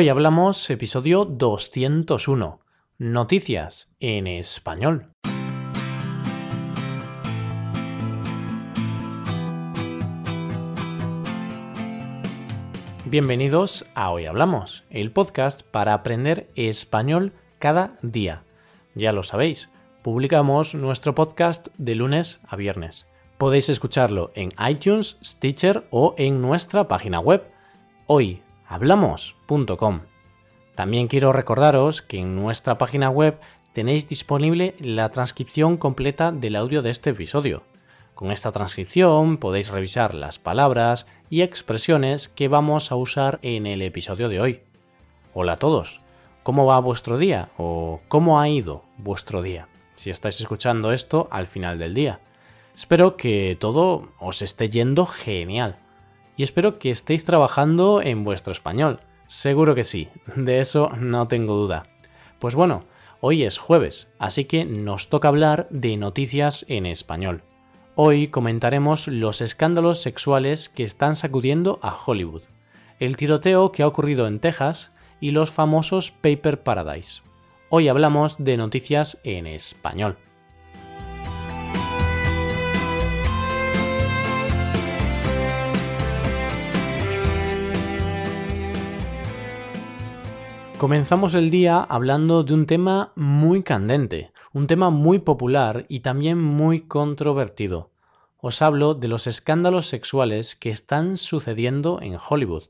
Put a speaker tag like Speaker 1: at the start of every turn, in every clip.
Speaker 1: Hoy hablamos episodio 201, Noticias en español. Bienvenidos a Hoy Hablamos, el podcast para aprender español cada día. Ya lo sabéis, publicamos nuestro podcast de lunes a viernes. Podéis escucharlo en iTunes, Stitcher o en nuestra página web hoyhablamos.com. También quiero recordaros que en nuestra página web tenéis disponible la transcripción completa del audio de este episodio. Con esta transcripción podéis revisar las palabras y expresiones que vamos a usar en el episodio de hoy. Hola a todos, ¿cómo va vuestro día o cómo ha ido vuestro día? Si estáis escuchando esto al final del día. Espero que todo os esté yendo genial y espero que estéis trabajando en vuestro español. Seguro que sí, de eso no tengo duda. Pues bueno, hoy es jueves, así que nos toca hablar de noticias en español. Hoy comentaremos los escándalos sexuales que están sacudiendo a Hollywood, el tiroteo que ha ocurrido en Texas y los famosos Paper Paradise. Hoy hablamos de noticias en español. Comenzamos el día hablando de un tema muy candente, un tema muy popular y también muy controvertido. Os hablo de los escándalos sexuales que están sucediendo en Hollywood,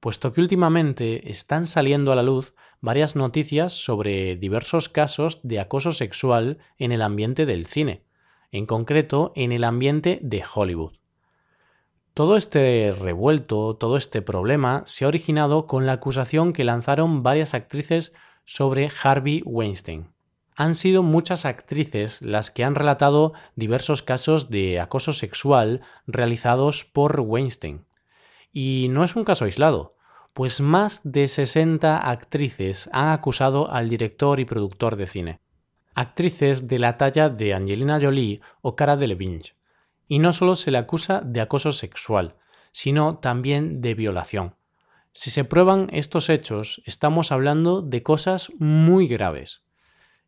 Speaker 1: puesto que últimamente están saliendo a la luz varias noticias sobre diversos casos de acoso sexual en el ambiente del cine, en concreto en el ambiente de Hollywood. Todo este revuelto, todo este problema se ha originado con la acusación que lanzaron varias actrices sobre Harvey Weinstein. Han sido muchas actrices las que han relatado diversos casos de acoso sexual realizados por Weinstein. Y no es un caso aislado, pues más de 60 actrices han acusado al director y productor de cine. Actrices de la talla de Angelina Jolie o Cara Delevingne y no solo se le acusa de acoso sexual, sino también de violación. Si se prueban estos hechos, estamos hablando de cosas muy graves.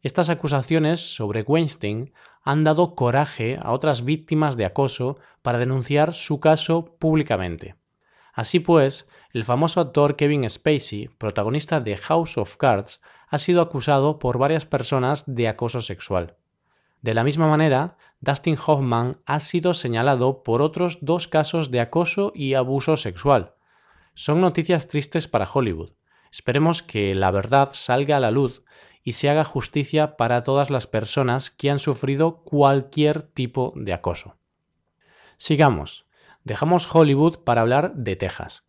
Speaker 1: Estas acusaciones sobre Weinstein han dado coraje a otras víctimas de acoso para denunciar su caso públicamente. Así pues, el famoso actor Kevin Spacey, protagonista de House of Cards, ha sido acusado por varias personas de acoso sexual. De la misma manera, Dustin Hoffman ha sido señalado por otros dos casos de acoso y abuso sexual. Son noticias tristes para Hollywood. Esperemos que la verdad salga a la luz y se haga justicia para todas las personas que han sufrido cualquier tipo de acoso. Sigamos. Dejamos Hollywood para hablar de Texas.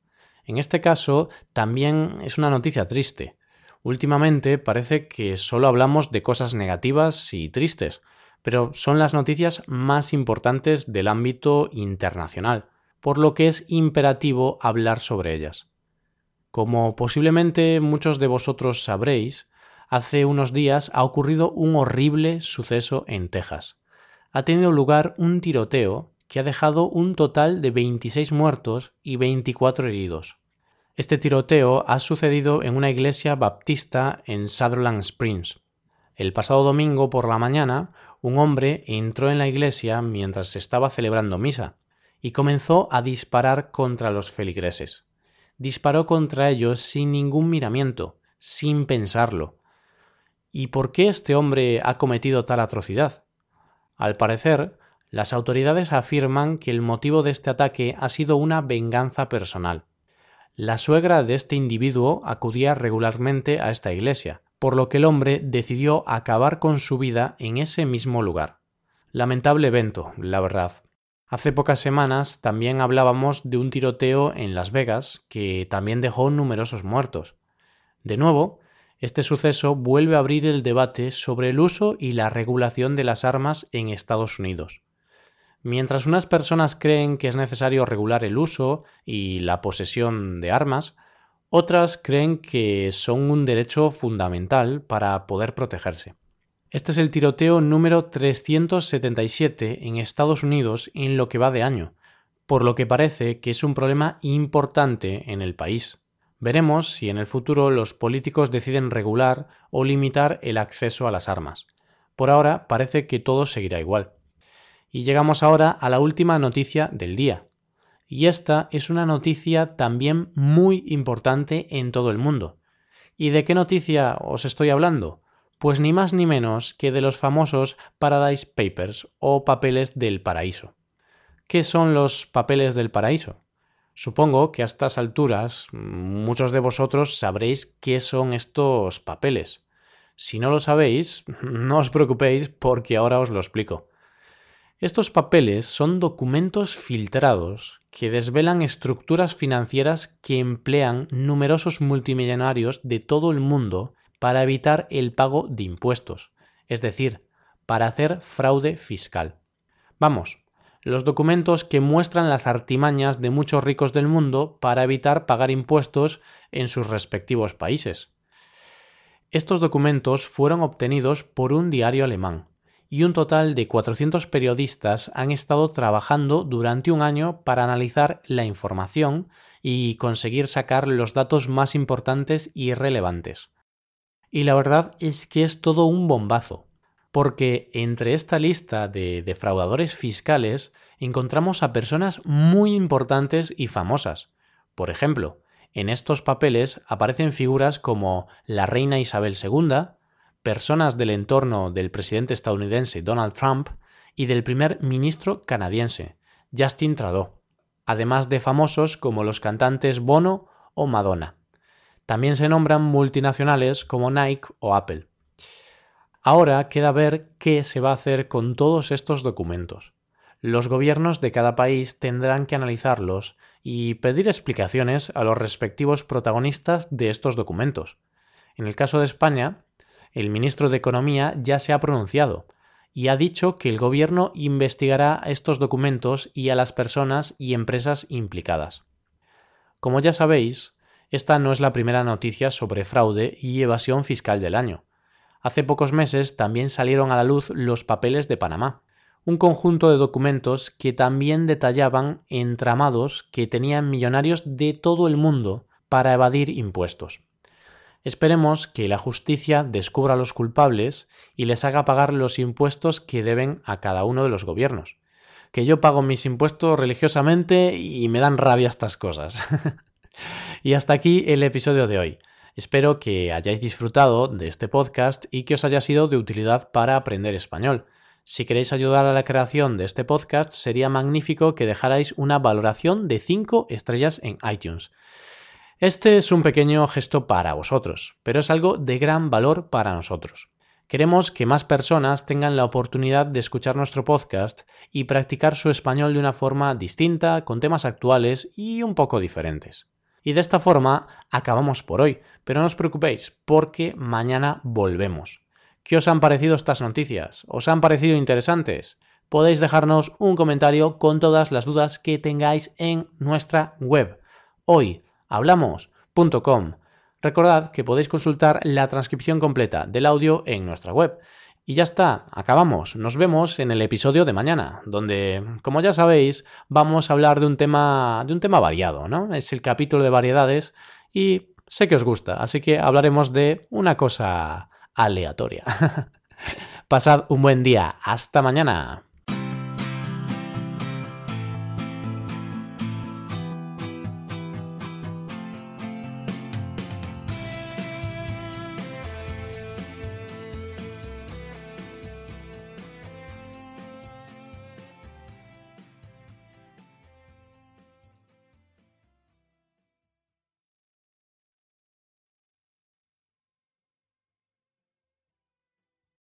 Speaker 1: En este caso también es una noticia triste. Últimamente parece que solo hablamos de cosas negativas y tristes, pero son las noticias más importantes del ámbito internacional, por lo que es imperativo hablar sobre ellas. Como posiblemente muchos de vosotros sabréis, hace unos días ha ocurrido un horrible suceso en Texas. Ha tenido lugar un tiroteo que ha dejado un total de 26 muertos y 24 heridos. Este tiroteo ha sucedido en una iglesia baptista en Sutherland Springs. El pasado domingo por la mañana, un hombre entró en la iglesia mientras se estaba celebrando misa y comenzó a disparar contra los feligreses. Disparó contra ellos sin ningún miramiento, sin pensarlo. ¿Y por qué este hombre ha cometido tal atrocidad? Al parecer, las autoridades afirman que el motivo de este ataque ha sido una venganza personal. La suegra de este individuo acudía regularmente a esta iglesia, por lo que el hombre decidió acabar con su vida en ese mismo lugar. Lamentable evento, la verdad. Hace pocas semanas también hablábamos de un tiroteo en Las Vegas que también dejó numerosos muertos. De nuevo, este suceso vuelve a abrir el debate sobre el uso y la regulación de las armas en Estados Unidos. Mientras unas personas creen que es necesario regular el uso y la posesión de armas, otras creen que son un derecho fundamental para poder protegerse. Este es el tiroteo número 377 en Estados Unidos en lo que va de año, por lo que parece que es un problema importante en el país. Veremos si en el futuro los políticos deciden regular o limitar el acceso a las armas. Por ahora parece que todo seguirá igual. Y llegamos ahora a la última noticia del día. Y esta es una noticia también muy importante en todo el mundo. ¿Y de qué noticia os estoy hablando? Pues ni más ni menos que de los famosos Paradise Papers o papeles del paraíso. ¿Qué son los papeles del paraíso? Supongo que a estas alturas muchos de vosotros sabréis qué son estos papeles. Si no lo sabéis, no os preocupéis porque ahora os lo explico. Estos papeles son documentos filtrados que desvelan estructuras financieras que emplean numerosos multimillonarios de todo el mundo para evitar el pago de impuestos, es decir, para hacer fraude fiscal. Vamos, los documentos que muestran las artimañas de muchos ricos del mundo para evitar pagar impuestos en sus respectivos países. Estos documentos fueron obtenidos por un diario alemán, y un total de 400 periodistas han estado trabajando durante un año para analizar la información y conseguir sacar los datos más importantes y relevantes. Y la verdad es que es todo un bombazo, porque entre esta lista de defraudadores fiscales encontramos a personas muy importantes y famosas. Por ejemplo, en estos papeles aparecen figuras como la reina Isabel II, personas del entorno del presidente estadounidense Donald Trump y del primer ministro canadiense, Justin Trudeau, además de famosos como los cantantes Bono o Madonna. También se nombran multinacionales como Nike o Apple. Ahora queda ver qué se va a hacer con todos estos documentos. Los gobiernos de cada país tendrán que analizarlos y pedir explicaciones a los respectivos protagonistas de estos documentos. En el caso de España, el ministro de Economía ya se ha pronunciado y ha dicho que el gobierno investigará estos documentos y a las personas y empresas implicadas. Como ya sabéis, esta no es la primera noticia sobre fraude y evasión fiscal del año. Hace pocos meses también salieron a la luz los papeles de Panamá, un conjunto de documentos que también detallaban entramados que tenían millonarios de todo el mundo para evadir impuestos. Esperemos que la justicia descubra a los culpables y les haga pagar los impuestos que deben a cada uno de los gobiernos. Que yo pago mis impuestos religiosamente y me dan rabia estas cosas. y hasta aquí el episodio de hoy. Espero que hayáis disfrutado de este podcast y que os haya sido de utilidad para aprender español. Si queréis ayudar a la creación de este podcast, sería magnífico que dejarais una valoración de 5 estrellas en iTunes. Este es un pequeño gesto para vosotros, pero es algo de gran valor para nosotros. Queremos que más personas tengan la oportunidad de escuchar nuestro podcast y practicar su español de una forma distinta, con temas actuales y un poco diferentes. Y de esta forma acabamos por hoy, pero no os preocupéis, porque mañana volvemos. ¿Qué os han parecido estas noticias? ¿Os han parecido interesantes? Podéis dejarnos un comentario con todas las dudas que tengáis en nuestra web. Hoy hablamos.com. Recordad que podéis consultar la transcripción completa del audio en nuestra web y ya está, acabamos. Nos vemos en el episodio de mañana, donde, como ya sabéis, vamos a hablar de un tema, de un tema variado, ¿no? Es el capítulo de variedades y sé que os gusta, así que hablaremos de una cosa aleatoria. Pasad un buen día. Hasta mañana.